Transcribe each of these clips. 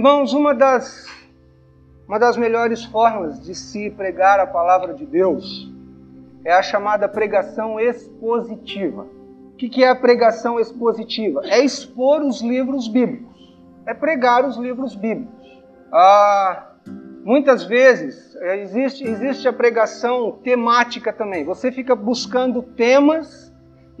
Irmãos, uma das, uma das melhores formas de se pregar a palavra de Deus é a chamada pregação expositiva. O que é a pregação expositiva? É expor os livros bíblicos, é pregar os livros bíblicos. Ah, muitas vezes é, existe, existe a pregação temática também. Você fica buscando temas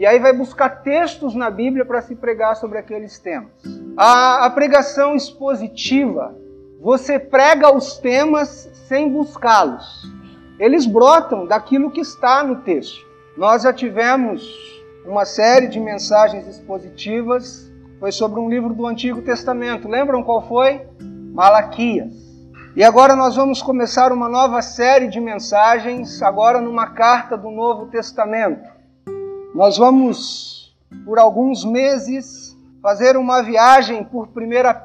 e aí vai buscar textos na Bíblia para se pregar sobre aqueles temas. A, a pregação expositiva, você prega os temas sem buscá-los. Eles brotam daquilo que está no texto. Nós já tivemos uma série de mensagens expositivas, foi sobre um livro do Antigo Testamento. Lembram qual foi? Malaquias. E agora nós vamos começar uma nova série de mensagens, agora numa carta do Novo Testamento. Nós vamos, por alguns meses, fazer uma viagem por 1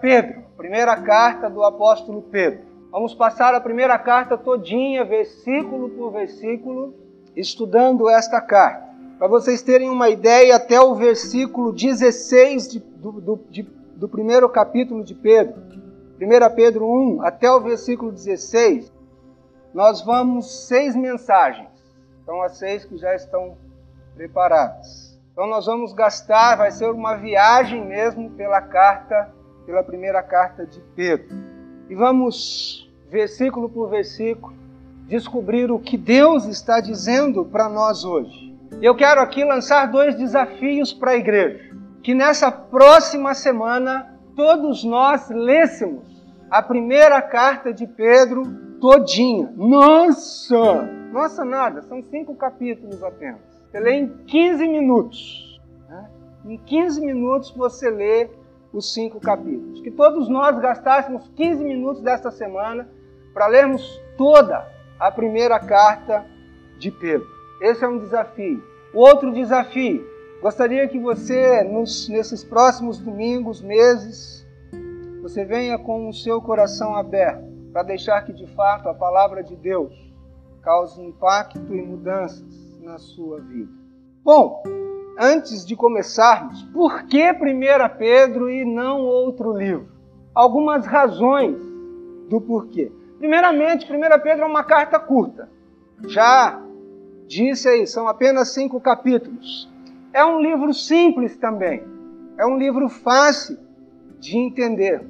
Pedro, primeira carta do apóstolo Pedro. Vamos passar a primeira carta todinha, versículo por versículo, estudando esta carta. Para vocês terem uma ideia, até o versículo 16 de, do, do, de, do primeiro capítulo de Pedro, 1 Pedro 1, até o versículo 16, nós vamos seis mensagens. São as seis que já estão preparadas. Então nós vamos gastar, vai ser uma viagem mesmo pela carta, pela primeira carta de Pedro. E vamos, versículo por versículo, descobrir o que Deus está dizendo para nós hoje. Eu quero aqui lançar dois desafios para a igreja. Que nessa próxima semana todos nós lêssemos a primeira carta de Pedro todinha. Nossa! Nossa, nada, são cinco capítulos apenas. Você lê em 15 minutos. Né? Em 15 minutos você lê os cinco capítulos. Que todos nós gastássemos 15 minutos desta semana para lermos toda a primeira carta de Pedro. Esse é um desafio. Outro desafio. Gostaria que você, nos, nesses próximos domingos, meses, você venha com o seu coração aberto para deixar que de fato a palavra de Deus cause impacto e mudanças na sua vida. Bom, antes de começarmos, por que 1 Pedro e não outro livro? Algumas razões do porquê. Primeiramente, 1 Pedro é uma carta curta. Já disse aí, são apenas cinco capítulos. É um livro simples também. É um livro fácil de entender.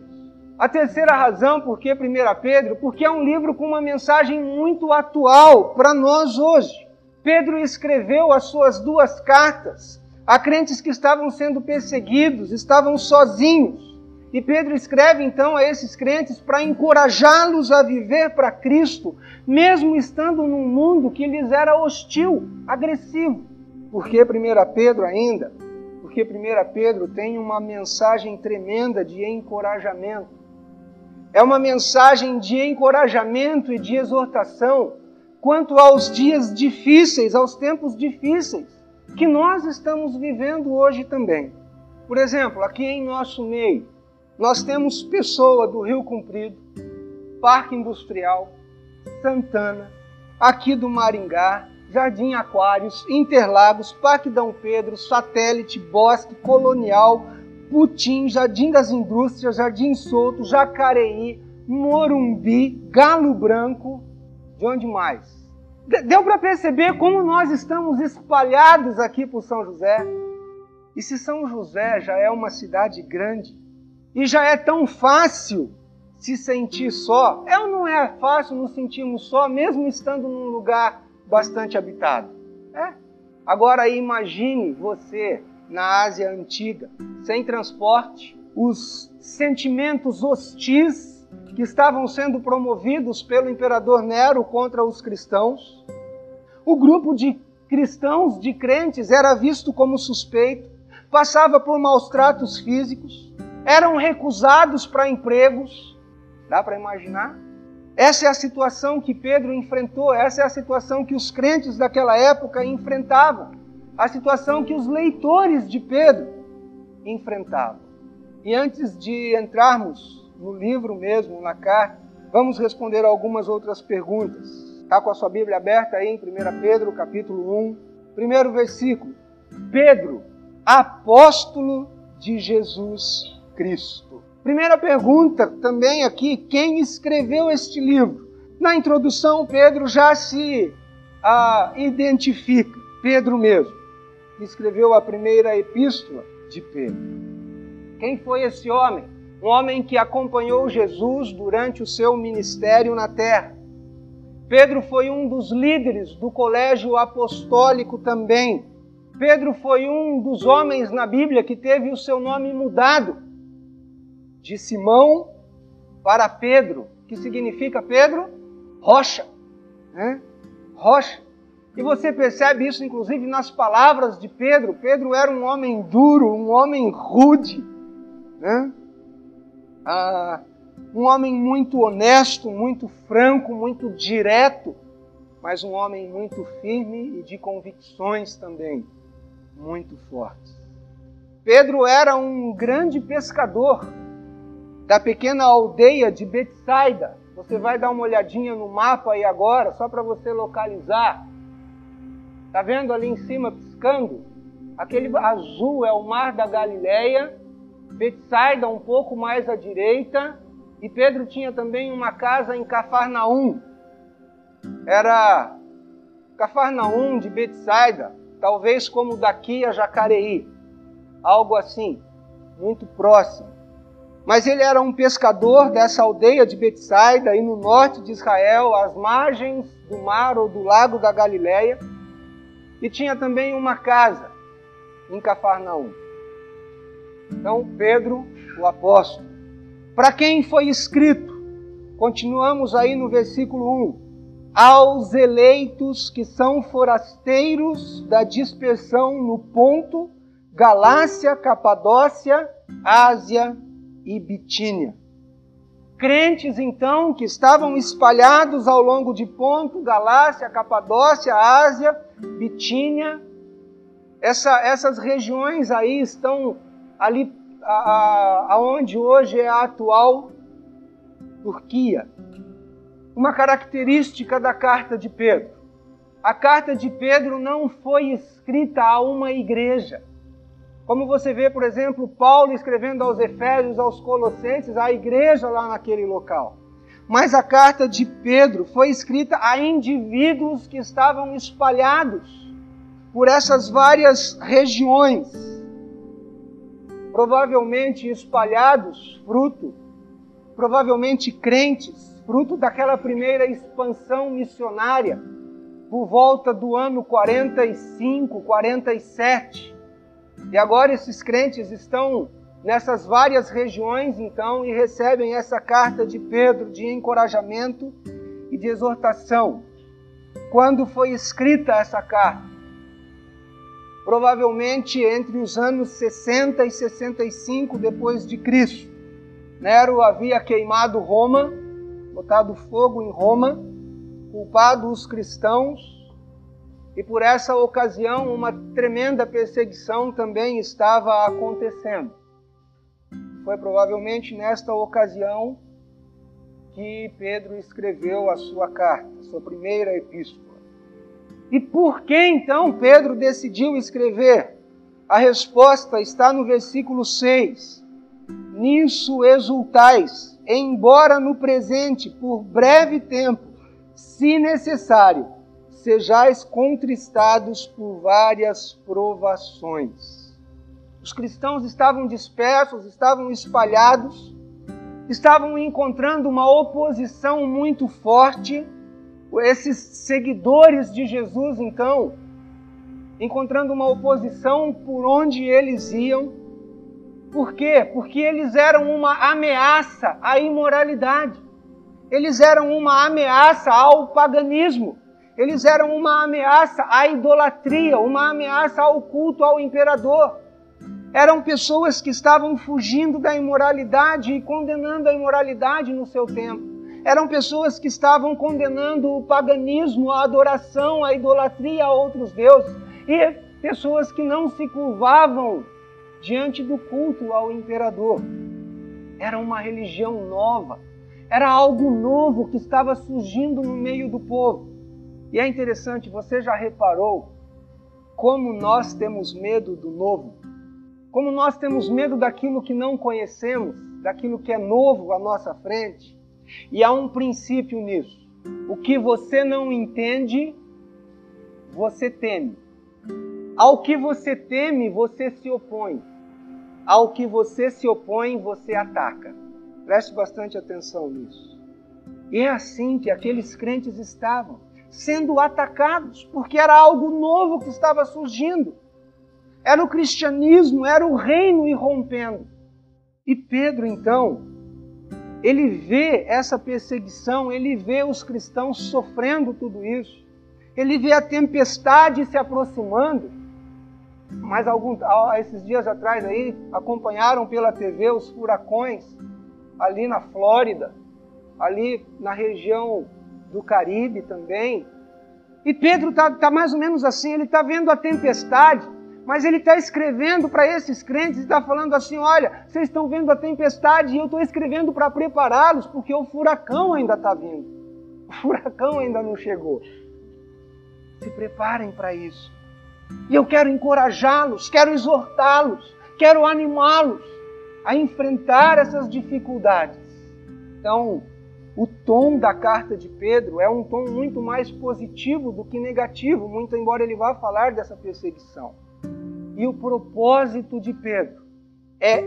A terceira razão por que 1 Pedro, porque é um livro com uma mensagem muito atual para nós hoje. Pedro escreveu as suas duas cartas a crentes que estavam sendo perseguidos, estavam sozinhos. E Pedro escreve então a esses crentes para encorajá-los a viver para Cristo, mesmo estando num mundo que lhes era hostil, agressivo. Por que 1 Pedro ainda? Porque 1 Pedro tem uma mensagem tremenda de encorajamento. É uma mensagem de encorajamento e de exortação quanto aos dias difíceis, aos tempos difíceis que nós estamos vivendo hoje também. Por exemplo, aqui em nosso meio, nós temos Pessoa do Rio Comprido, Parque Industrial, Santana, aqui do Maringá, Jardim Aquários, Interlagos, Parque Dom Pedro, Satélite, Bosque, Colonial, Putim, Jardim das Indústrias, Jardim Solto, Jacareí, Morumbi, Galo Branco, de onde mais? Deu para perceber como nós estamos espalhados aqui por São José? E se São José já é uma cidade grande e já é tão fácil se sentir só, é ou não é fácil nos sentirmos só, mesmo estando num lugar bastante habitado? É. Agora imagine você na Ásia Antiga, sem transporte, os sentimentos hostis que estavam sendo promovidos pelo imperador Nero contra os cristãos. O grupo de cristãos, de crentes, era visto como suspeito, passava por maus tratos físicos, eram recusados para empregos. Dá para imaginar? Essa é a situação que Pedro enfrentou, essa é a situação que os crentes daquela época enfrentavam, a situação que os leitores de Pedro enfrentavam. E antes de entrarmos no livro mesmo, na carta, vamos responder algumas outras perguntas. Está com a sua Bíblia aberta aí em 1 Pedro, capítulo 1, primeiro versículo. Pedro, apóstolo de Jesus Cristo. Primeira pergunta também aqui: quem escreveu este livro? Na introdução, Pedro já se ah, identifica, Pedro mesmo, que escreveu a primeira epístola de Pedro. Quem foi esse homem? Um homem que acompanhou Jesus durante o seu ministério na terra. Pedro foi um dos líderes do colégio apostólico também. Pedro foi um dos homens na Bíblia que teve o seu nome mudado de Simão para Pedro, que significa Pedro? Rocha. Né? Rocha. E você percebe isso, inclusive, nas palavras de Pedro. Pedro era um homem duro, um homem rude, né? Ah, um homem muito honesto, muito franco, muito direto, mas um homem muito firme e de convicções também muito fortes. Pedro era um grande pescador da pequena aldeia de Betsaida. Você vai dar uma olhadinha no mapa aí agora, só para você localizar. Tá vendo ali em cima piscando? Aquele azul é o mar da Galileia, Betsaida um pouco mais à direita, e Pedro tinha também uma casa em Cafarnaum. Era Cafarnaum de Betsaida, talvez como daqui a Jacareí, algo assim, muito próximo. Mas ele era um pescador dessa aldeia de Betsaida, aí no norte de Israel, às margens do mar ou do lago da Galileia, e tinha também uma casa em Cafarnaum. Então, Pedro, o apóstolo. Para quem foi escrito? Continuamos aí no versículo 1. Aos eleitos que são forasteiros da dispersão no Ponto, Galácia, Capadócia, Ásia e Bitínia. Crentes, então, que estavam espalhados ao longo de Ponto, Galácia, Capadócia, Ásia, Bitínia. Essa, essas regiões aí estão ali aonde hoje é a atual Turquia. Uma característica da carta de Pedro. A carta de Pedro não foi escrita a uma igreja. Como você vê, por exemplo, Paulo escrevendo aos Efésios, aos Colossenses, a igreja lá naquele local. Mas a carta de Pedro foi escrita a indivíduos que estavam espalhados por essas várias regiões, provavelmente espalhados, fruto, provavelmente crentes, fruto daquela primeira expansão missionária, por volta do ano 45, 47 e agora esses crentes estão nessas várias regiões, então, e recebem essa carta de Pedro de encorajamento e de exortação. Quando foi escrita essa carta? Provavelmente entre os anos 60 e 65 depois de Cristo. Nero havia queimado Roma, botado fogo em Roma, culpado os cristãos e por essa ocasião, uma tremenda perseguição também estava acontecendo. Foi provavelmente nesta ocasião que Pedro escreveu a sua carta, sua primeira epístola. E por que então Pedro decidiu escrever? A resposta está no versículo 6. Nisso exultais, embora no presente, por breve tempo, se necessário, sejais contristados por várias provações. Os cristãos estavam dispersos, estavam espalhados, estavam encontrando uma oposição muito forte. Esses seguidores de Jesus, então, encontrando uma oposição por onde eles iam. Por quê? Porque eles eram uma ameaça à imoralidade. Eles eram uma ameaça ao paganismo. Eles eram uma ameaça à idolatria, uma ameaça ao culto ao imperador. Eram pessoas que estavam fugindo da imoralidade e condenando a imoralidade no seu tempo. Eram pessoas que estavam condenando o paganismo, a adoração, a idolatria a outros deuses. E pessoas que não se curvavam diante do culto ao imperador. Era uma religião nova. Era algo novo que estava surgindo no meio do povo. E é interessante, você já reparou como nós temos medo do novo? Como nós temos medo daquilo que não conhecemos, daquilo que é novo à nossa frente. E há um princípio nisso. O que você não entende, você teme. Ao que você teme, você se opõe. Ao que você se opõe, você ataca. Preste bastante atenção nisso. E é assim que aqueles crentes estavam, sendo atacados, porque era algo novo que estava surgindo. Era o cristianismo, era o reino irrompendo. E Pedro, então, ele vê essa perseguição, ele vê os cristãos sofrendo tudo isso, ele vê a tempestade se aproximando mas algum, esses dias atrás aí acompanharam pela TV os furacões ali na Flórida, ali na região do Caribe também. E Pedro está tá mais ou menos assim, ele está vendo a tempestade, mas ele está escrevendo para esses crentes e está falando assim: olha, vocês estão vendo a tempestade e eu estou escrevendo para prepará-los, porque o furacão ainda está vindo. O furacão ainda não chegou. Se preparem para isso. E eu quero encorajá-los, quero exortá-los, quero animá-los a enfrentar essas dificuldades. Então, o tom da carta de Pedro é um tom muito mais positivo do que negativo, muito embora ele vá falar dessa perseguição. E o propósito de Pedro é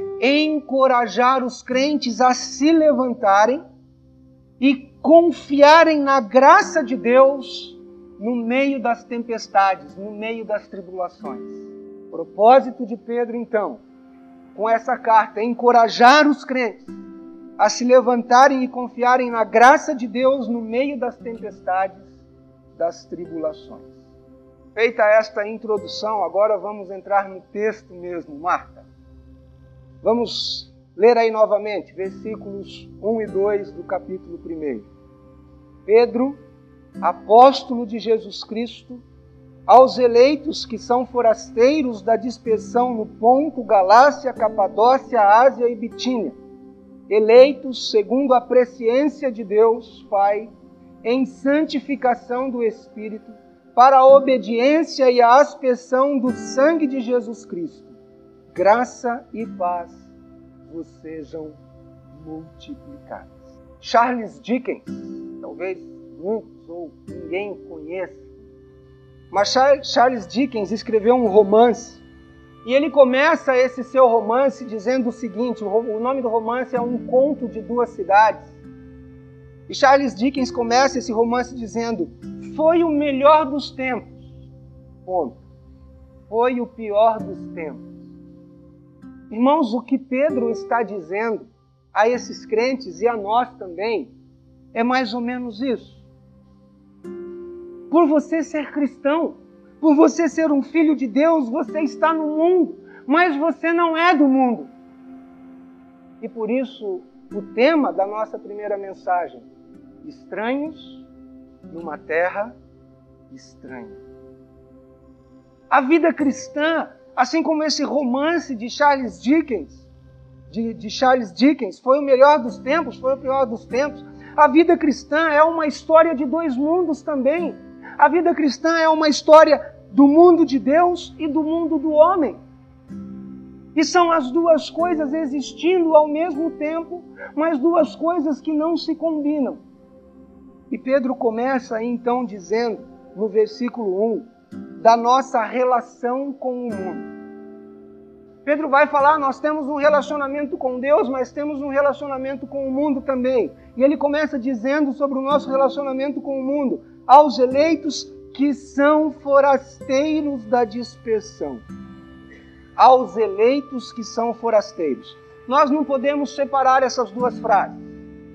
encorajar os crentes a se levantarem e confiarem na graça de Deus no meio das tempestades, no meio das tribulações. O propósito de Pedro, então, com essa carta é encorajar os crentes a se levantarem e confiarem na graça de Deus no meio das tempestades, das tribulações. Feita esta introdução, agora vamos entrar no texto mesmo, Marta. Vamos ler aí novamente, versículos 1 e 2 do capítulo 1. Pedro, apóstolo de Jesus Cristo, aos eleitos que são forasteiros da dispersão no Ponto, Galácia, Capadócia, Ásia e Bitínia, eleitos segundo a presciência de Deus Pai, em santificação do Espírito, para a obediência e a aspersão do sangue de Jesus Cristo. Graça e paz vos sejam multiplicadas. Charles Dickens, talvez muitos ou ninguém conheça. Mas Charles Dickens escreveu um romance e ele começa esse seu romance dizendo o seguinte: o nome do romance é Um Conto de Duas Cidades. E Charles Dickens começa esse romance dizendo: Foi o melhor dos tempos. Ponto. Foi o pior dos tempos. Irmãos, o que Pedro está dizendo a esses crentes e a nós também é mais ou menos isso por você ser cristão, por você ser um filho de Deus, você está no mundo, mas você não é do mundo. E por isso, o tema da nossa primeira mensagem: estranhos numa terra estranha. A vida cristã, assim como esse romance de Charles Dickens, de, de Charles Dickens, foi o melhor dos tempos, foi o pior dos tempos. A vida cristã é uma história de dois mundos também. A vida cristã é uma história do mundo de Deus e do mundo do homem. E são as duas coisas existindo ao mesmo tempo, mas duas coisas que não se combinam. E Pedro começa então dizendo, no versículo 1, da nossa relação com o mundo. Pedro vai falar: nós temos um relacionamento com Deus, mas temos um relacionamento com o mundo também. E ele começa dizendo sobre o nosso relacionamento com o mundo aos eleitos que são forasteiros da dispersão. Aos eleitos que são forasteiros. Nós não podemos separar essas duas frases.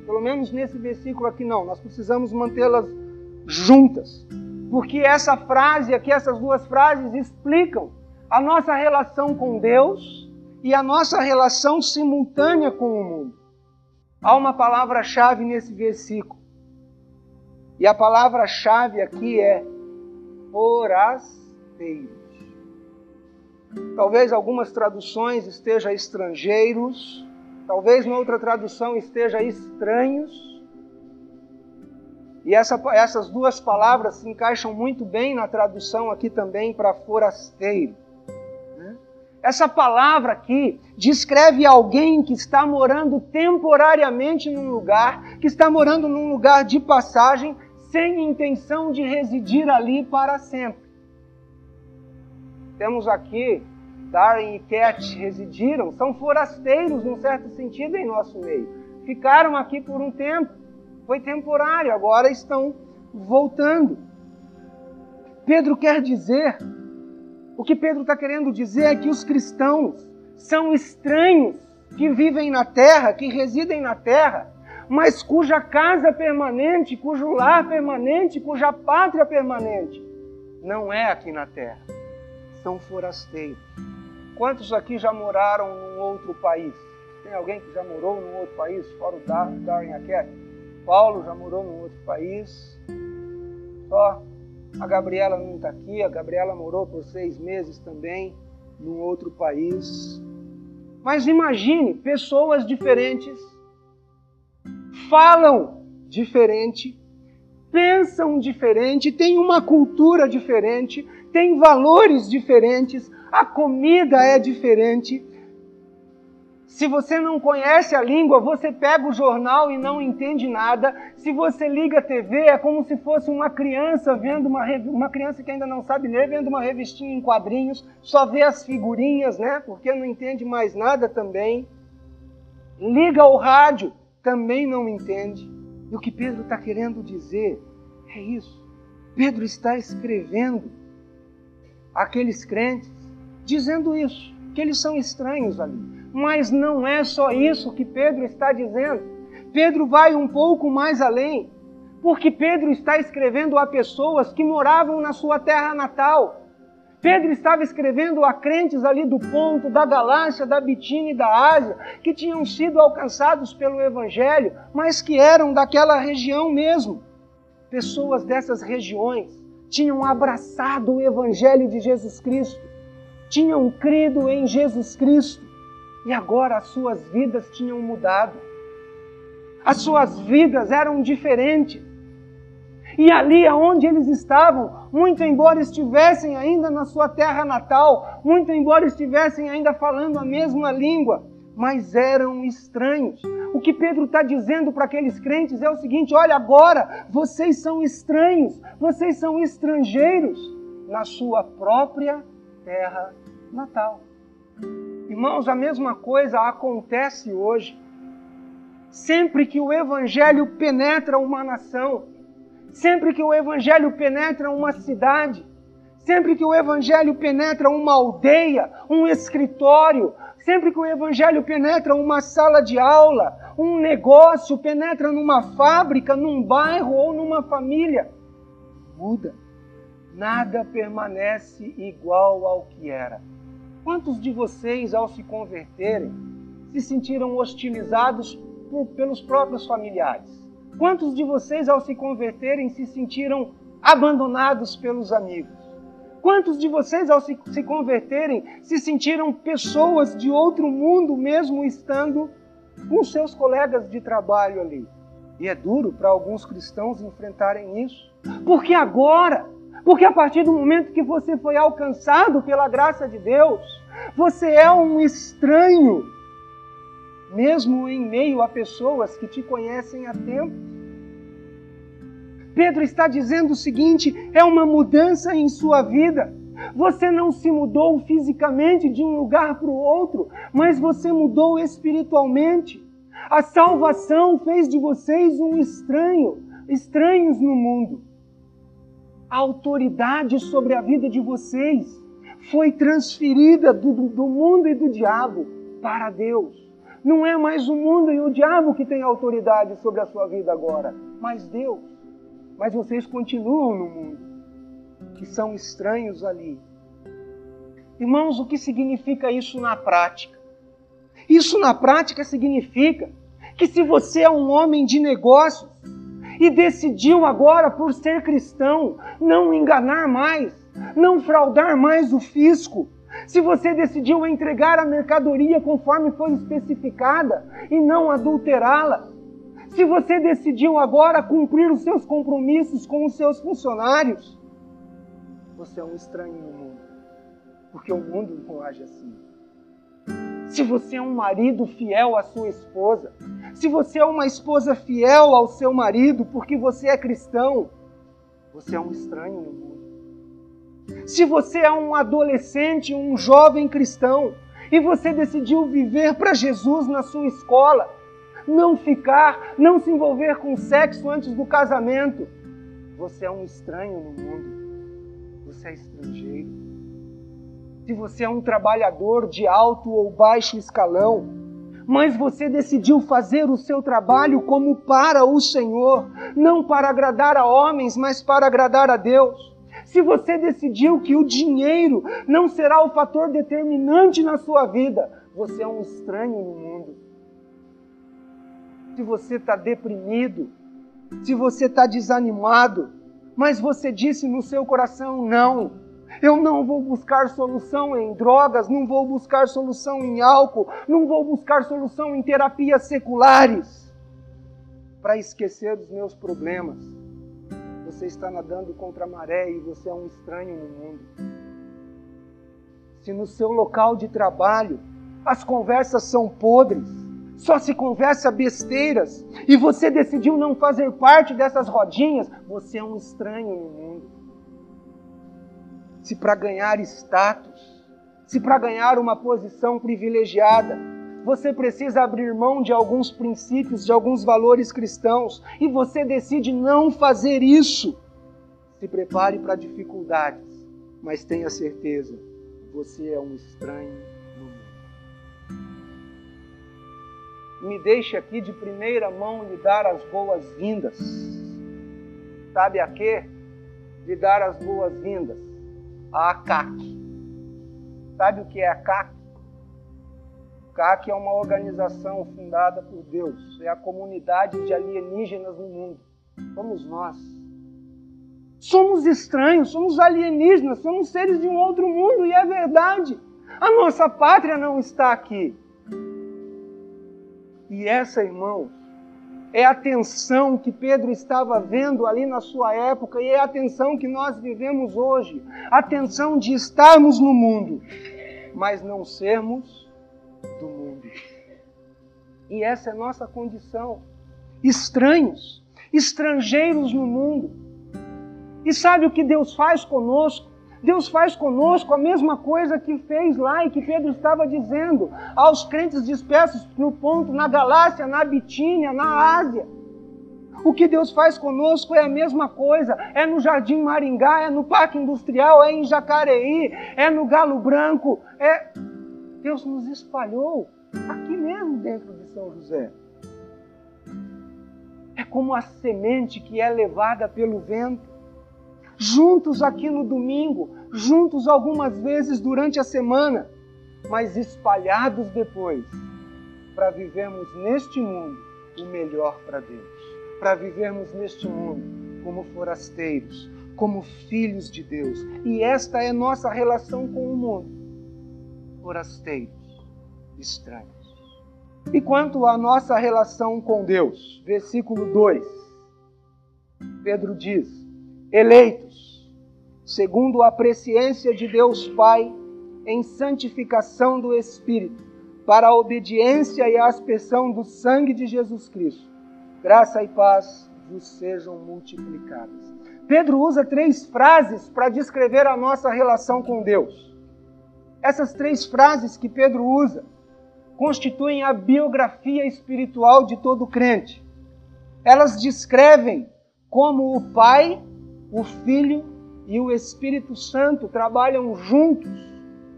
Pelo menos nesse versículo aqui não. Nós precisamos mantê-las juntas. Porque essa frase aqui, essas duas frases explicam a nossa relação com Deus e a nossa relação simultânea com o mundo. Há uma palavra-chave nesse versículo e a palavra-chave aqui é forasteiros. Talvez algumas traduções esteja estrangeiros, talvez noutra tradução esteja estranhos. E essa, essas duas palavras se encaixam muito bem na tradução aqui também para forasteiro. Né? Essa palavra aqui descreve alguém que está morando temporariamente num lugar, que está morando num lugar de passagem, sem intenção de residir ali para sempre. Temos aqui Darren e Cat residiram, são forasteiros num certo sentido em nosso meio. Ficaram aqui por um tempo, foi temporário, agora estão voltando. Pedro quer dizer o que Pedro está querendo dizer é que os cristãos são estranhos que vivem na terra, que residem na terra, mas cuja casa permanente, cujo lar permanente, cuja pátria permanente não é aqui na terra. São forasteiros. Quantos aqui já moraram num outro país? Tem alguém que já morou num outro país, fora o Darwin Aker? Paulo já morou num outro país. Só a Gabriela não está aqui, a Gabriela morou por seis meses também num outro país. Mas imagine pessoas diferentes, falam diferente, pensam diferente, têm uma cultura diferente, têm valores diferentes, a comida é diferente, se você não conhece a língua, você pega o jornal e não entende nada. Se você liga a TV, é como se fosse uma criança vendo uma, uma criança que ainda não sabe ler, vendo uma revistinha em quadrinhos, só vê as figurinhas, né? Porque não entende mais nada também. Liga o rádio, também não entende. E o que Pedro está querendo dizer é isso. Pedro está escrevendo aqueles crentes, dizendo isso, que eles são estranhos ali mas não é só isso que Pedro está dizendo. Pedro vai um pouco mais além, porque Pedro está escrevendo a pessoas que moravam na sua terra natal. Pedro estava escrevendo a crentes ali do ponto, da Galácia, da Bitínia e da Ásia, que tinham sido alcançados pelo Evangelho, mas que eram daquela região mesmo. Pessoas dessas regiões tinham abraçado o Evangelho de Jesus Cristo, tinham crido em Jesus Cristo, e agora as suas vidas tinham mudado. As suas vidas eram diferentes. E ali aonde eles estavam, muito embora estivessem ainda na sua terra natal, muito embora estivessem ainda falando a mesma língua, mas eram estranhos. O que Pedro está dizendo para aqueles crentes é o seguinte: olha, agora vocês são estranhos, vocês são estrangeiros na sua própria terra natal. Irmãos, a mesma coisa acontece hoje. Sempre que o Evangelho penetra uma nação, sempre que o Evangelho penetra uma cidade, sempre que o Evangelho penetra uma aldeia, um escritório, sempre que o Evangelho penetra uma sala de aula, um negócio, penetra numa fábrica, num bairro ou numa família, muda. Nada permanece igual ao que era. Quantos de vocês, ao se converterem, se sentiram hostilizados por, pelos próprios familiares? Quantos de vocês, ao se converterem, se sentiram abandonados pelos amigos? Quantos de vocês, ao se, se converterem, se sentiram pessoas de outro mundo, mesmo estando com seus colegas de trabalho ali? E é duro para alguns cristãos enfrentarem isso, porque agora porque a partir do momento que você foi alcançado pela graça de Deus, você é um estranho, mesmo em meio a pessoas que te conhecem há tempo. Pedro está dizendo o seguinte: é uma mudança em sua vida. Você não se mudou fisicamente de um lugar para o outro, mas você mudou espiritualmente. A salvação fez de vocês um estranho, estranhos no mundo a autoridade sobre a vida de vocês foi transferida do, do mundo e do diabo para Deus. Não é mais o mundo e o diabo que tem autoridade sobre a sua vida agora, mas Deus. Mas vocês continuam no mundo, que são estranhos ali. Irmãos, o que significa isso na prática? Isso na prática significa que se você é um homem de negócios, e decidiu agora, por ser cristão, não enganar mais, não fraudar mais o fisco, se você decidiu entregar a mercadoria conforme foi especificada e não adulterá-la, se você decidiu agora cumprir os seus compromissos com os seus funcionários, você é um estranho no mundo, porque o mundo não age assim. se você é um marido fiel à sua esposa, se você é uma esposa fiel ao seu marido porque você é cristão, você é um estranho no mundo. Se você é um adolescente, um jovem cristão, e você decidiu viver para Jesus na sua escola, não ficar, não se envolver com sexo antes do casamento, você é um estranho no mundo. Você é estrangeiro. Se você é um trabalhador de alto ou baixo escalão, mas você decidiu fazer o seu trabalho como para o Senhor, não para agradar a homens, mas para agradar a Deus. Se você decidiu que o dinheiro não será o fator determinante na sua vida, você é um estranho no mundo. Se você está deprimido, se você está desanimado, mas você disse no seu coração: não, eu não vou buscar solução em drogas, não vou buscar solução em álcool, não vou buscar solução em terapias seculares para esquecer dos meus problemas. Você está nadando contra a maré e você é um estranho no mundo. Se no seu local de trabalho as conversas são podres, só se conversa besteiras. E você decidiu não fazer parte dessas rodinhas, você é um estranho no mundo. Se para ganhar status, se para ganhar uma posição privilegiada, você precisa abrir mão de alguns princípios, de alguns valores cristãos, e você decide não fazer isso, se prepare para dificuldades, mas tenha certeza, você é um estranho me deixe aqui de primeira mão lhe dar as boas-vindas. Sabe a quê? Lhe dar as boas-vindas a ACAC. Sabe o que é a CAC? CAC é uma organização fundada por Deus, é a comunidade de alienígenas no mundo. Somos nós. Somos estranhos, somos alienígenas, somos seres de um outro mundo e é verdade. A nossa pátria não está aqui. E essa, irmãos, é a tensão que Pedro estava vendo ali na sua época e é a tensão que nós vivemos hoje. A tensão de estarmos no mundo, mas não sermos do mundo. E essa é nossa condição. Estranhos, estrangeiros no mundo. E sabe o que Deus faz conosco? Deus faz conosco a mesma coisa que fez lá e que Pedro estava dizendo aos crentes dispersos no ponto, na Galácia, na Bitínia, na Ásia. O que Deus faz conosco é a mesma coisa. É no Jardim Maringá, é no Parque Industrial, é em Jacareí, é no Galo Branco. É... Deus nos espalhou aqui mesmo dentro de São José. É como a semente que é levada pelo vento juntos aqui no domingo, juntos algumas vezes durante a semana, mas espalhados depois, para vivermos neste mundo o melhor para Deus, para vivermos neste mundo como forasteiros, como filhos de Deus. E esta é nossa relação com o mundo. Forasteiros, estranhos. E quanto à nossa relação com Deus, versículo 2, Pedro diz: eleitos, segundo a presciência de Deus Pai, em santificação do Espírito, para a obediência e a aspersão do sangue de Jesus Cristo. Graça e paz vos sejam multiplicadas. Pedro usa três frases para descrever a nossa relação com Deus. Essas três frases que Pedro usa constituem a biografia espiritual de todo crente. Elas descrevem como o Pai o Filho e o Espírito Santo trabalham juntos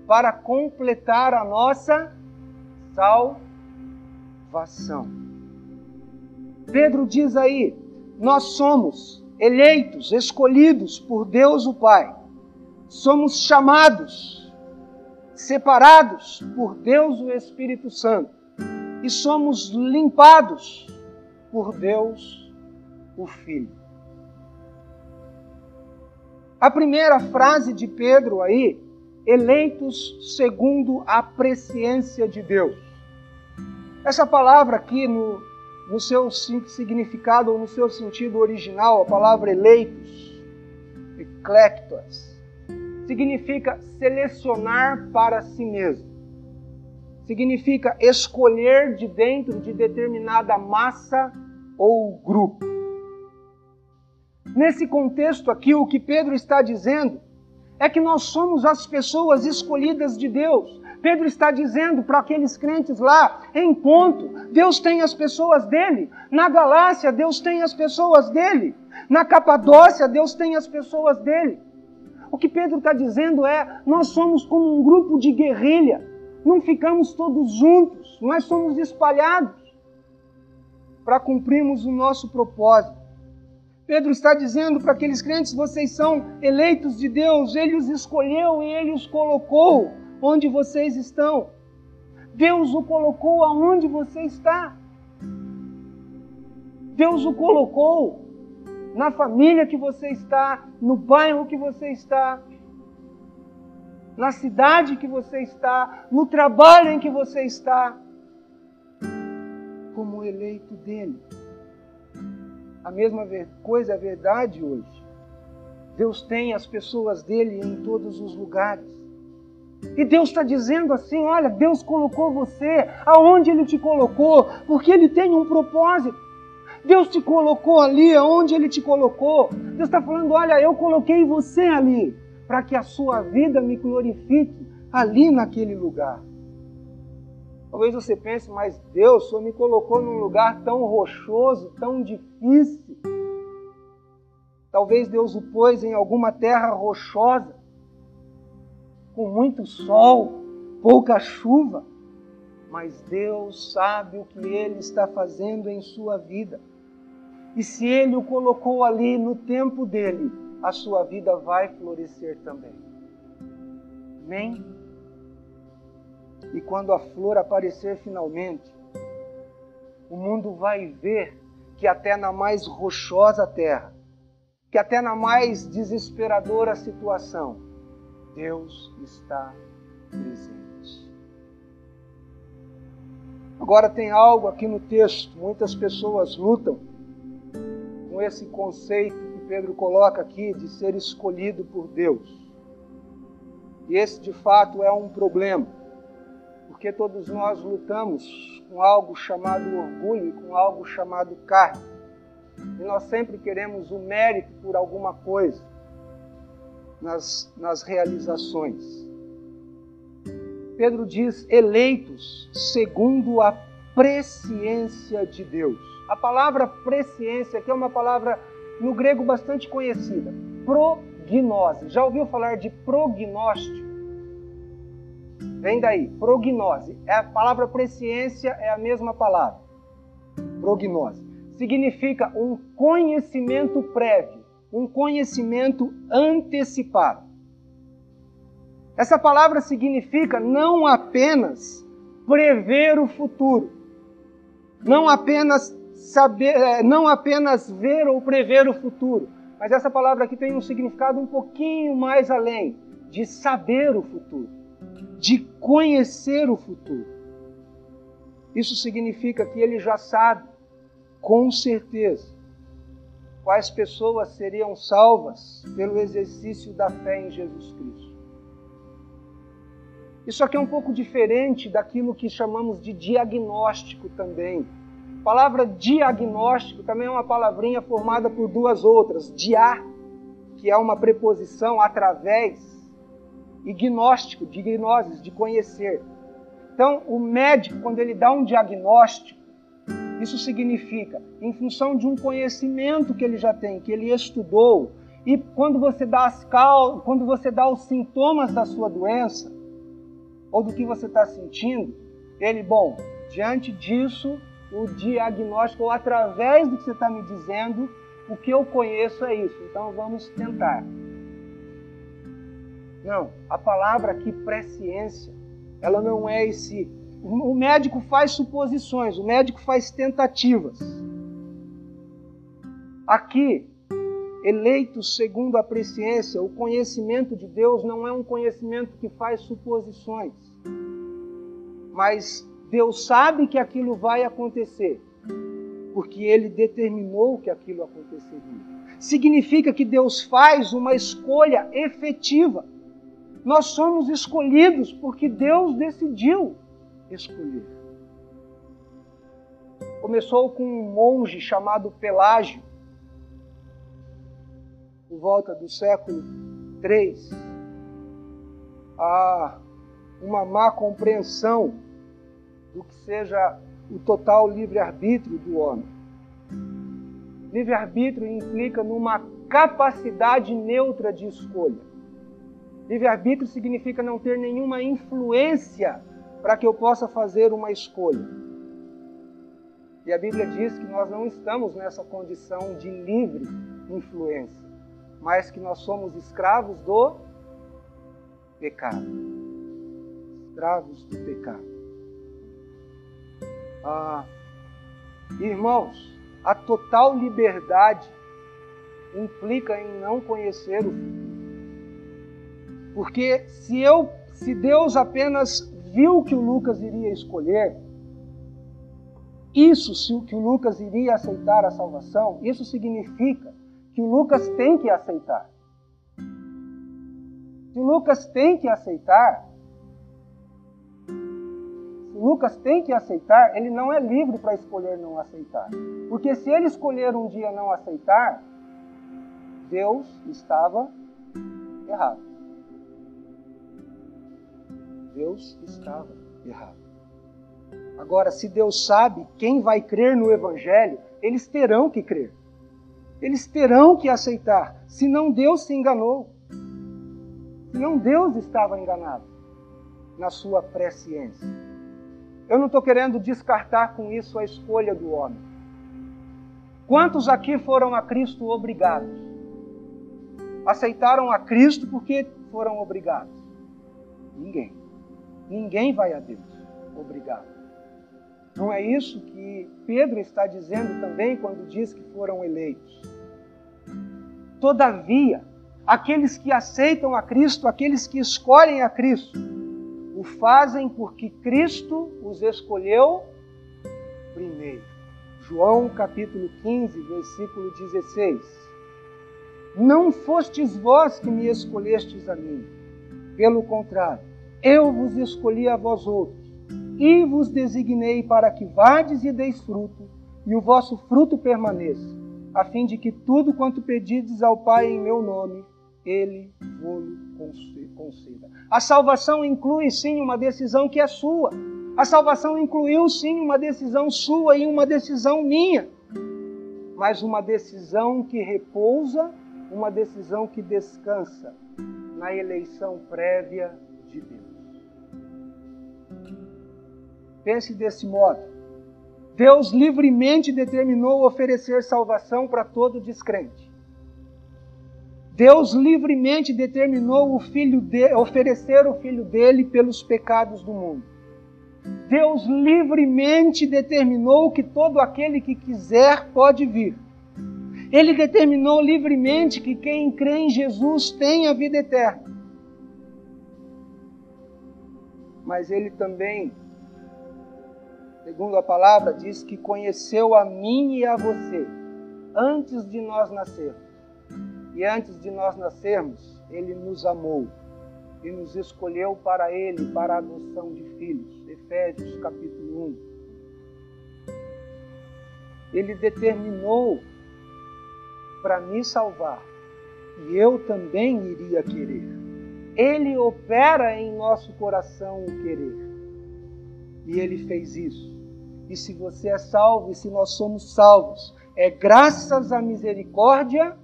para completar a nossa salvação. Pedro diz aí: nós somos eleitos, escolhidos por Deus o Pai, somos chamados, separados por Deus o Espírito Santo e somos limpados por Deus o Filho. A primeira frase de Pedro aí, eleitos segundo a presciência de Deus. Essa palavra aqui, no, no seu significado ou no seu sentido original, a palavra eleitos, eclectos, significa selecionar para si mesmo. significa escolher de dentro de determinada massa ou grupo. Nesse contexto aqui, o que Pedro está dizendo é que nós somos as pessoas escolhidas de Deus. Pedro está dizendo para aqueles crentes lá, em ponto, Deus tem as pessoas dele. Na Galácia, Deus tem as pessoas dele. Na Capadócia, Deus tem as pessoas dele. O que Pedro está dizendo é: nós somos como um grupo de guerrilha, não ficamos todos juntos, nós somos espalhados para cumprirmos o nosso propósito. Pedro está dizendo para aqueles crentes: vocês são eleitos de Deus, Ele os escolheu e Ele os colocou onde vocês estão. Deus o colocou aonde você está. Deus o colocou na família que você está, no bairro que você está, na cidade que você está, no trabalho em que você está, como eleito dele. A mesma coisa é verdade hoje. Deus tem as pessoas dele em todos os lugares. E Deus está dizendo assim: olha, Deus colocou você aonde Ele te colocou, porque Ele tem um propósito. Deus te colocou ali aonde Ele te colocou. Deus está falando: olha, eu coloquei você ali, para que a sua vida me glorifique ali naquele lugar. Talvez você pense, mas Deus só me colocou num lugar tão rochoso, tão difícil. Talvez Deus o pôs em alguma terra rochosa, com muito sol, pouca chuva. Mas Deus sabe o que Ele está fazendo em sua vida. E se Ele o colocou ali no tempo dele, a sua vida vai florescer também. Amém? E quando a flor aparecer finalmente, o mundo vai ver que até na mais rochosa terra, que até na mais desesperadora situação, Deus está presente. Agora tem algo aqui no texto, muitas pessoas lutam com esse conceito que Pedro coloca aqui de ser escolhido por Deus. E esse de fato é um problema porque todos nós lutamos com algo chamado orgulho e com algo chamado carne. E nós sempre queremos o mérito por alguma coisa nas, nas realizações. Pedro diz eleitos segundo a presciência de Deus. A palavra presciência aqui é uma palavra no grego bastante conhecida, prognose. Já ouviu falar de prognóstico? Vem daí, prognose. É a palavra presciência é a mesma palavra. Prognose. Significa um conhecimento prévio, um conhecimento antecipado. Essa palavra significa não apenas prever o futuro, não apenas saber, é, não apenas ver ou prever o futuro, mas essa palavra aqui tem um significado um pouquinho mais além de saber o futuro de conhecer o futuro. Isso significa que ele já sabe, com certeza, quais pessoas seriam salvas pelo exercício da fé em Jesus Cristo. Isso aqui é um pouco diferente daquilo que chamamos de diagnóstico também. A palavra diagnóstico também é uma palavrinha formada por duas outras. Dia, que é uma preposição através, e gnóstico, de gnoses, de conhecer. Então, o médico, quando ele dá um diagnóstico, isso significa, em função de um conhecimento que ele já tem, que ele estudou, e quando você dá as cal... quando você dá os sintomas da sua doença, ou do que você está sentindo, ele, bom, diante disso, o diagnóstico, ou através do que você está me dizendo, o que eu conheço é isso. Então vamos tentar. Não, a palavra aqui, presciência, ela não é esse. O médico faz suposições, o médico faz tentativas. Aqui, eleitos segundo a presciência, o conhecimento de Deus não é um conhecimento que faz suposições, mas Deus sabe que aquilo vai acontecer, porque Ele determinou que aquilo aconteceria. Significa que Deus faz uma escolha efetiva. Nós somos escolhidos porque Deus decidiu. escolher. Começou com um monge chamado Pelágio, por volta do século III. Há uma má compreensão do que seja o total livre-arbítrio do homem. Livre-arbítrio implica numa capacidade neutra de escolha. Livre-arbítrio significa não ter nenhuma influência para que eu possa fazer uma escolha. E a Bíblia diz que nós não estamos nessa condição de livre influência, mas que nós somos escravos do pecado. Escravos do pecado. Ah, irmãos, a total liberdade implica em não conhecer o Filho. Porque se eu, se Deus apenas viu que o Lucas iria escolher, isso se o que o Lucas iria aceitar a salvação, isso significa que o Lucas tem que aceitar. Se o Lucas tem que aceitar, Lucas tem que aceitar, ele não é livre para escolher não aceitar. Porque se ele escolher um dia não aceitar, Deus estava errado. Deus estava errado. Agora, se Deus sabe quem vai crer no Evangelho, eles terão que crer. Eles terão que aceitar. Senão Deus se enganou. Senão Deus estava enganado na sua presciência. Eu não estou querendo descartar com isso a escolha do homem. Quantos aqui foram a Cristo obrigados? Aceitaram a Cristo porque foram obrigados? Ninguém. Ninguém vai a Deus obrigado. Não é isso que Pedro está dizendo também quando diz que foram eleitos. Todavia, aqueles que aceitam a Cristo, aqueles que escolhem a Cristo, o fazem porque Cristo os escolheu primeiro. João capítulo 15, versículo 16. Não fostes vós que me escolhestes a mim, pelo contrário, eu vos escolhi a vós outros, e vos designei para que vades e deis fruto, e o vosso fruto permaneça, a fim de que tudo quanto pedides ao Pai em meu nome, Ele vos conceda. A salvação inclui sim uma decisão que é sua. A salvação incluiu sim uma decisão sua e uma decisão minha. Mas uma decisão que repousa, uma decisão que descansa na eleição prévia de Deus. Pense desse modo. Deus livremente determinou oferecer salvação para todo descrente. Deus livremente determinou o filho de, oferecer o filho dele pelos pecados do mundo. Deus livremente determinou que todo aquele que quiser pode vir. Ele determinou livremente que quem crê em Jesus tem a vida eterna. Mas ele também, segundo a palavra, diz que conheceu a mim e a você antes de nós nascermos. E antes de nós nascermos, Ele nos amou e nos escolheu para Ele, para a adoção de filhos. Efésios capítulo 1. Ele determinou para me salvar e eu também iria querer. Ele opera em nosso coração o querer. E ele fez isso. E se você é salvo, e se nós somos salvos, é graças à misericórdia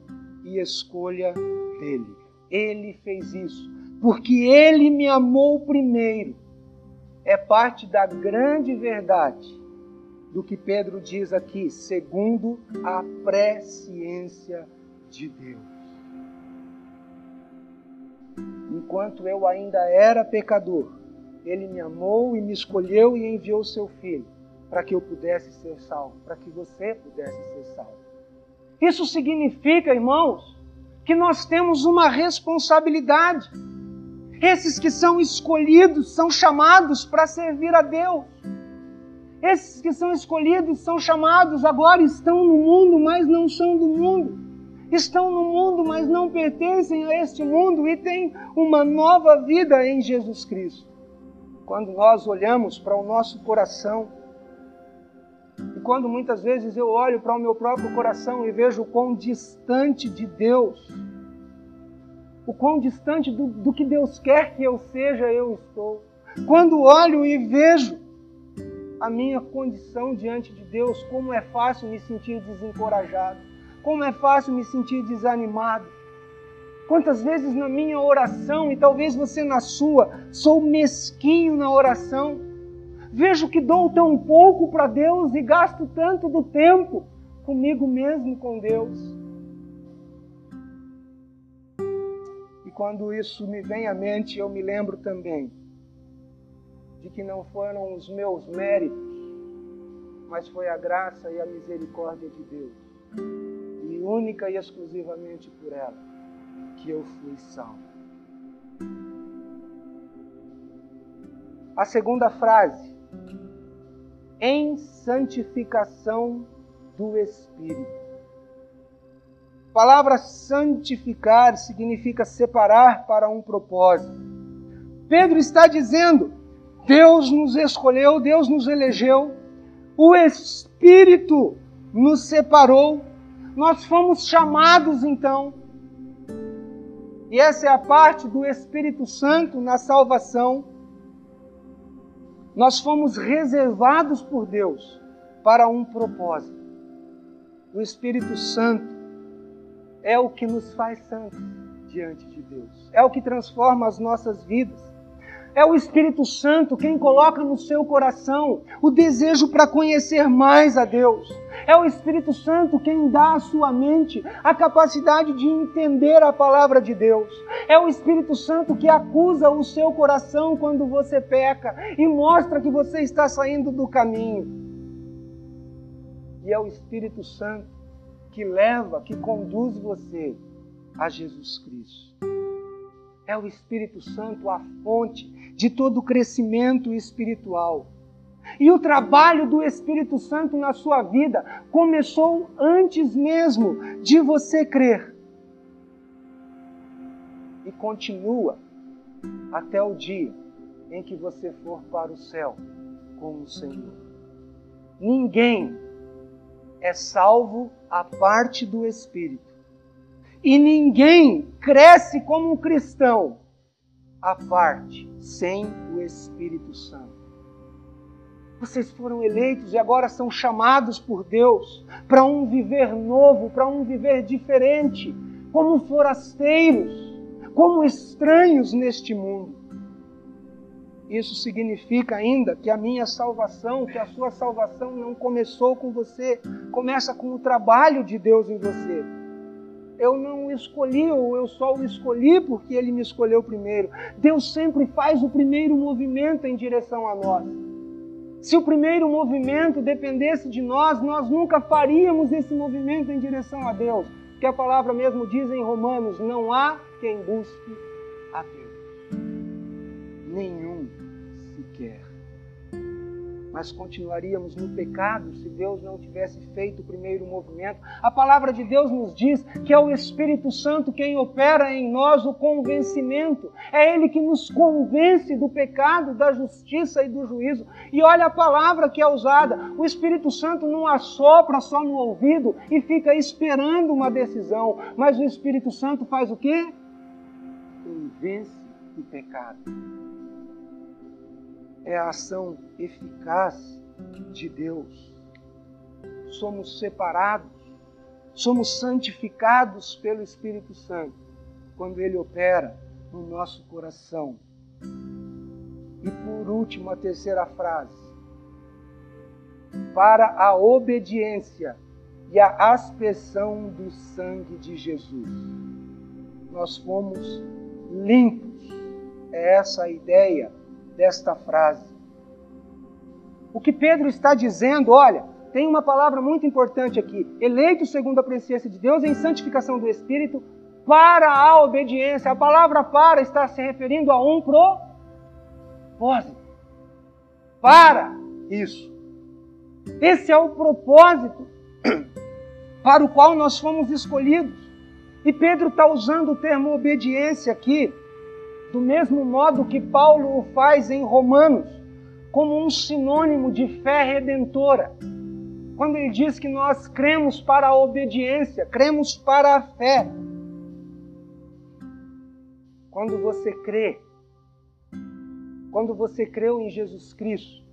e escolha dele. Ele fez isso porque ele me amou primeiro. É parte da grande verdade do que Pedro diz aqui, segundo a presciência de Deus. Enquanto eu ainda era pecador, ele me amou e me escolheu e enviou seu filho para que eu pudesse ser salvo, para que você pudesse ser salvo. Isso significa, irmãos, que nós temos uma responsabilidade. Esses que são escolhidos são chamados para servir a Deus. Esses que são escolhidos são chamados, agora estão no mundo, mas não são do mundo. Estão no mundo, mas não pertencem a este mundo e têm uma nova vida em Jesus Cristo. quando nós olhamos para o nosso coração, e quando muitas vezes eu olho para o meu próprio coração e vejo o quão distante de Deus, o quão distante do, do que Deus quer que eu seja, eu estou. Quando olho e vejo a minha condição diante de Deus, como é fácil me sentir desencorajado, como é fácil me sentir desanimado. Quantas vezes na minha oração, e talvez você na sua, sou mesquinho na oração, vejo que dou tão pouco para Deus e gasto tanto do tempo comigo mesmo com Deus. E quando isso me vem à mente, eu me lembro também de que não foram os meus méritos, mas foi a graça e a misericórdia de Deus. E única e exclusivamente por ela que eu fui salvo. A segunda frase, em santificação do Espírito. A palavra santificar significa separar para um propósito. Pedro está dizendo: Deus nos escolheu, Deus nos elegeu, o Espírito nos separou, nós fomos chamados então. E essa é a parte do Espírito Santo na salvação. Nós fomos reservados por Deus para um propósito. O Espírito Santo é o que nos faz santos diante de Deus, é o que transforma as nossas vidas. É o Espírito Santo quem coloca no seu coração o desejo para conhecer mais a Deus. É o Espírito Santo quem dá à sua mente a capacidade de entender a palavra de Deus. É o Espírito Santo que acusa o seu coração quando você peca e mostra que você está saindo do caminho. E é o Espírito Santo que leva, que conduz você a Jesus Cristo. É o Espírito Santo a fonte de todo o crescimento espiritual. E o trabalho do Espírito Santo na sua vida começou antes mesmo de você crer. E continua até o dia em que você for para o céu com o Senhor. Ninguém é salvo à parte do Espírito. E ninguém cresce como um cristão à parte, sem o Espírito Santo. Vocês foram eleitos e agora são chamados por Deus para um viver novo, para um viver diferente, como forasteiros, como estranhos neste mundo. Isso significa ainda que a minha salvação, que a sua salvação não começou com você, começa com o trabalho de Deus em você eu não escolhi, ou eu só o escolhi porque ele me escolheu primeiro. Deus sempre faz o primeiro movimento em direção a nós. Se o primeiro movimento dependesse de nós, nós nunca faríamos esse movimento em direção a Deus. Que a palavra mesmo diz em Romanos: não há quem busque a Deus. Nenhum mas continuaríamos no pecado se Deus não tivesse feito o primeiro movimento. A palavra de Deus nos diz que é o Espírito Santo quem opera em nós o convencimento. É Ele que nos convence do pecado, da justiça e do juízo. E olha a palavra que é usada: o Espírito Santo não assopra só no ouvido e fica esperando uma decisão, mas o Espírito Santo faz o quê? Convence do pecado é a ação eficaz de Deus. Somos separados, somos santificados pelo Espírito Santo quando ele opera no nosso coração. E por último, a terceira frase. Para a obediência e a aspersão do sangue de Jesus. Nós fomos limpos. É essa a ideia desta frase. O que Pedro está dizendo, olha, tem uma palavra muito importante aqui: eleito segundo a presciência de Deus em santificação do Espírito para a obediência. A palavra para está se referindo a um propósito. Para isso. Esse é o propósito para o qual nós fomos escolhidos. E Pedro está usando o termo obediência aqui do mesmo modo que Paulo o faz em Romanos, como um sinônimo de fé redentora. Quando ele diz que nós cremos para a obediência, cremos para a fé. Quando você crê, quando você creu em Jesus Cristo,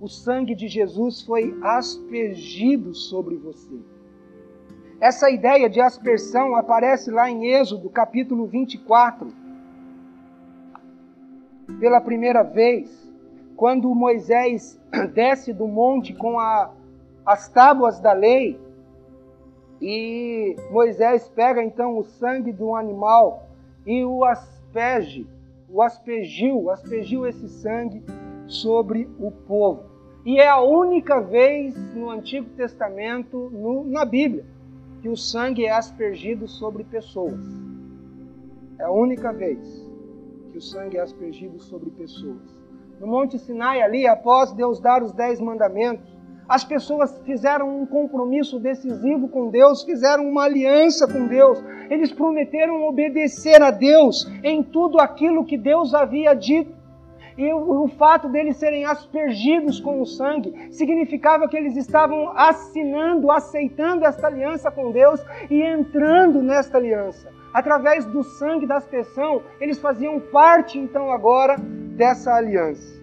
o sangue de Jesus foi aspergido sobre você. Essa ideia de aspersão aparece lá em Êxodo, capítulo 24. Pela primeira vez, quando Moisés desce do monte com a, as tábuas da lei, e Moisés pega então o sangue do animal e o asperge, o aspergiu, aspergiu esse sangue sobre o povo. E é a única vez no Antigo Testamento, no, na Bíblia, que o sangue é aspergido sobre pessoas. É a única vez o sangue é aspergido sobre pessoas. No Monte Sinai, ali, após Deus dar os dez mandamentos, as pessoas fizeram um compromisso decisivo com Deus, fizeram uma aliança com Deus. Eles prometeram obedecer a Deus em tudo aquilo que Deus havia dito. E o, o fato deles serem aspergidos com o sangue significava que eles estavam assinando, aceitando esta aliança com Deus e entrando nesta aliança. Através do sangue da aspersão, eles faziam parte então agora dessa aliança.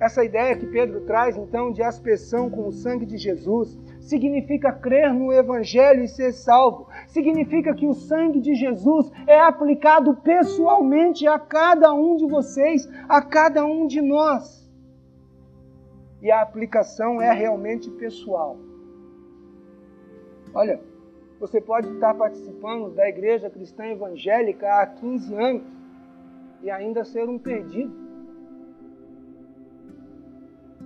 Essa ideia que Pedro traz então de aspersão com o sangue de Jesus significa crer no Evangelho e ser salvo. Significa que o sangue de Jesus é aplicado pessoalmente a cada um de vocês, a cada um de nós. E a aplicação é realmente pessoal. Olha, você pode estar participando da igreja cristã evangélica há 15 anos e ainda ser um perdido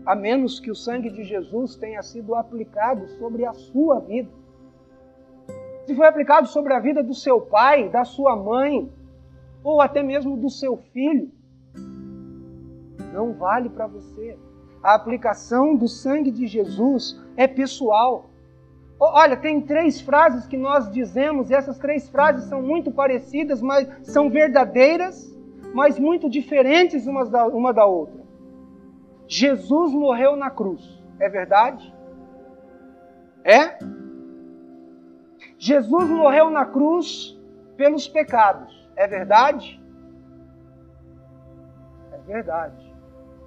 a menos que o sangue de Jesus tenha sido aplicado sobre a sua vida. Se foi aplicado sobre a vida do seu pai, da sua mãe, ou até mesmo do seu filho, não vale para você. A aplicação do sangue de Jesus é pessoal. Olha, tem três frases que nós dizemos, e essas três frases são muito parecidas, mas são verdadeiras, mas muito diferentes umas da, uma da outra. Jesus morreu na cruz. É verdade? É? Jesus morreu na cruz pelos pecados. É verdade? É verdade.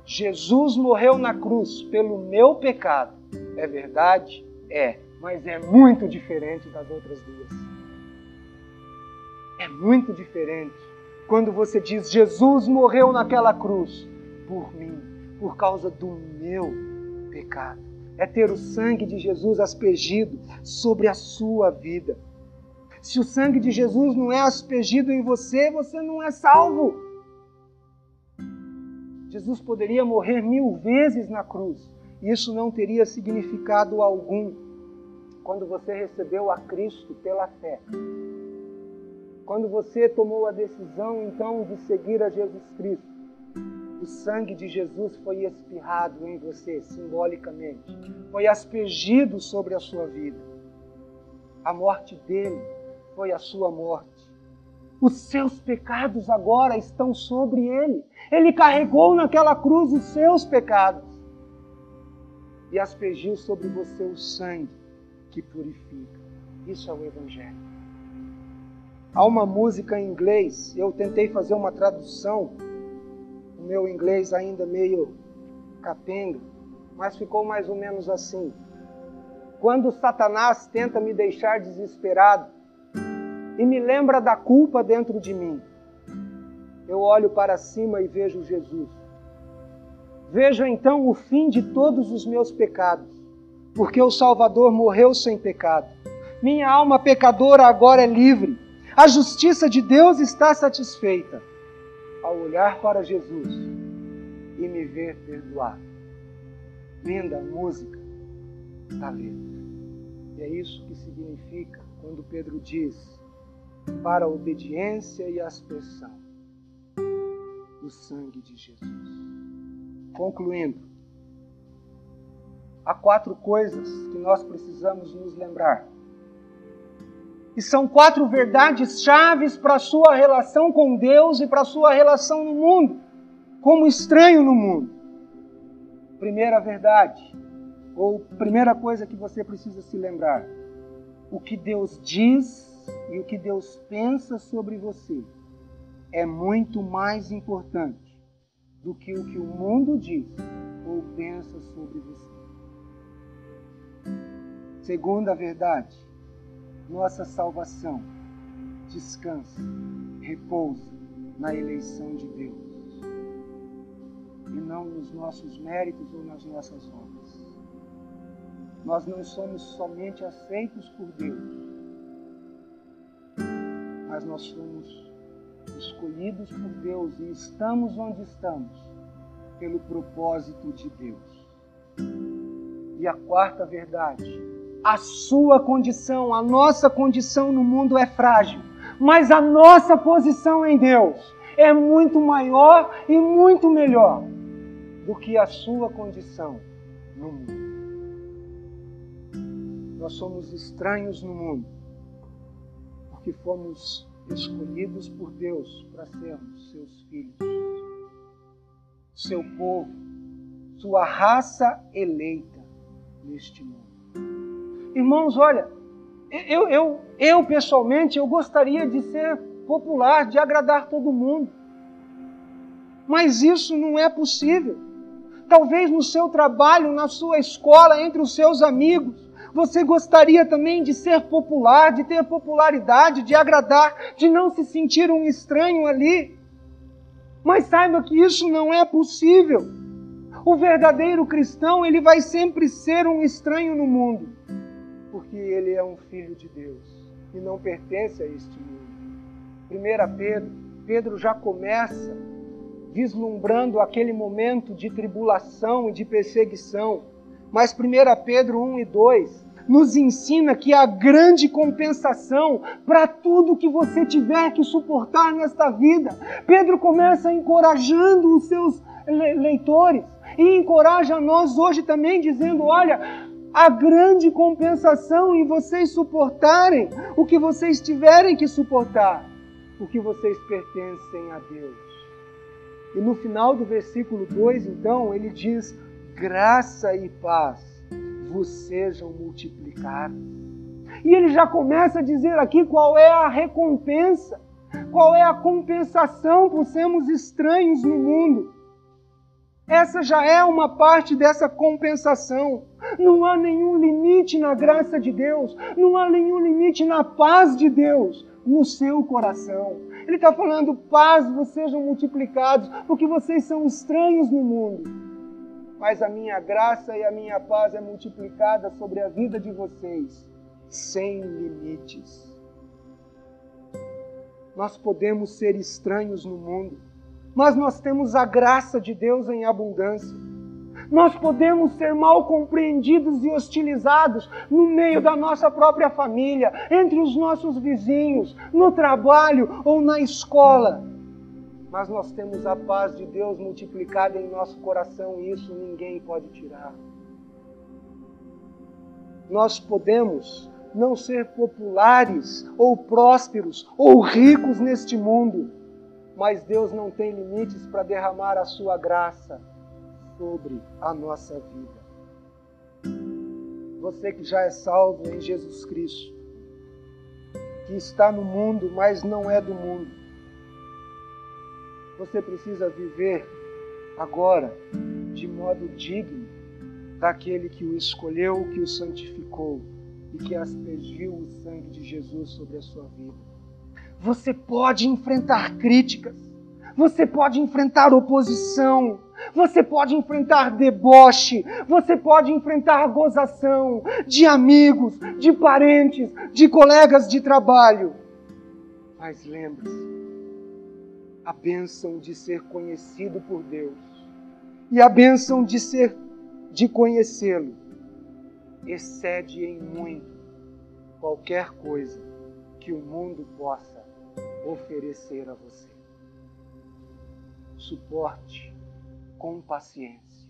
Jesus morreu na cruz pelo meu pecado. É verdade? É. Mas é muito diferente das outras duas. É muito diferente quando você diz: Jesus morreu naquela cruz por mim por causa do meu pecado. É ter o sangue de Jesus aspergido sobre a sua vida. Se o sangue de Jesus não é aspergido em você, você não é salvo. Jesus poderia morrer mil vezes na cruz, e isso não teria significado algum quando você recebeu a Cristo pela fé. Quando você tomou a decisão então de seguir a Jesus Cristo, o sangue de Jesus foi espirrado em você, simbolicamente. Foi aspergido sobre a sua vida. A morte dele foi a sua morte. Os seus pecados agora estão sobre ele. Ele carregou naquela cruz os seus pecados e aspergiu sobre você o sangue que purifica. Isso é o Evangelho. Há uma música em inglês, eu tentei fazer uma tradução o meu inglês ainda meio capenga, mas ficou mais ou menos assim. Quando Satanás tenta me deixar desesperado e me lembra da culpa dentro de mim, eu olho para cima e vejo Jesus. Vejo então o fim de todos os meus pecados, porque o Salvador morreu sem pecado. Minha alma pecadora agora é livre. A justiça de Deus está satisfeita ao olhar para Jesus e me ver perdoado. Linda a música da letra. E é isso que significa quando Pedro diz para a obediência e aspersão do sangue de Jesus. Concluindo, há quatro coisas que nós precisamos nos lembrar E são quatro verdades chaves para a sua relação com Deus e para a sua relação no mundo, como estranho no mundo. Primeira verdade, ou primeira coisa que você precisa se lembrar: o que Deus diz e o que Deus pensa sobre você é muito mais importante do que o que o mundo diz ou pensa sobre você. Segunda verdade, nossa salvação descansa, repousa na eleição de Deus e não nos nossos méritos ou nas nossas obras. Nós não somos somente aceitos por Deus, mas nós somos escolhidos por Deus e estamos onde estamos pelo propósito de Deus. E a quarta verdade, a sua condição, a nossa condição no mundo é frágil, mas a nossa posição em Deus é muito maior e muito melhor do que a sua condição no mundo. Nós somos estranhos no mundo, porque fomos escolhidos por Deus para sermos seus filhos, seu povo, sua raça eleita neste mundo. Irmãos, olha, eu, eu, eu pessoalmente eu gostaria de ser popular, de agradar todo mundo. Mas isso não é possível. Talvez no seu trabalho, na sua escola, entre os seus amigos, você gostaria também de ser popular, de ter popularidade, de agradar, de não se sentir um estranho ali. Mas saiba que isso não é possível. O verdadeiro cristão, ele vai sempre ser um estranho no mundo, porque ele é um filho de Deus e não pertence a este mundo. 1 Pedro, Pedro já começa vislumbrando aquele momento de tribulação e de perseguição mas 1 Pedro 1 e 2 nos ensina que a grande compensação para tudo que você tiver que suportar nesta vida. Pedro começa encorajando os seus leitores e encoraja nós hoje também, dizendo: olha, a grande compensação em vocês suportarem o que vocês tiverem que suportar, porque vocês pertencem a Deus. E no final do versículo 2, então, ele diz: graça e paz vos sejam multiplicados. E ele já começa a dizer aqui qual é a recompensa, qual é a compensação por sermos estranhos no mundo. Essa já é uma parte dessa compensação. Não há nenhum limite na graça de Deus, não há nenhum limite na paz de Deus no seu coração. Ele está falando: paz vos sejam multiplicados, porque vocês são estranhos no mundo mas a minha graça e a minha paz é multiplicada sobre a vida de vocês, sem limites. Nós podemos ser estranhos no mundo, mas nós temos a graça de Deus em abundância. Nós podemos ser mal compreendidos e hostilizados no meio da nossa própria família, entre os nossos vizinhos, no trabalho ou na escola mas nós temos a paz de Deus multiplicada em nosso coração e isso ninguém pode tirar. Nós podemos não ser populares ou prósperos ou ricos neste mundo, mas Deus não tem limites para derramar a sua graça sobre a nossa vida. Você que já é salvo em Jesus Cristo, que está no mundo, mas não é do mundo você precisa viver agora de modo digno daquele que o escolheu, que o santificou e que aspergiu o sangue de Jesus sobre a sua vida. Você pode enfrentar críticas, você pode enfrentar oposição, você pode enfrentar deboche, você pode enfrentar gozação de amigos, de parentes, de colegas de trabalho. Mas lembre-se, a bênção de ser conhecido por Deus e a bênção de ser de conhecê-lo excede em muito qualquer coisa que o mundo possa oferecer a você. Suporte com paciência.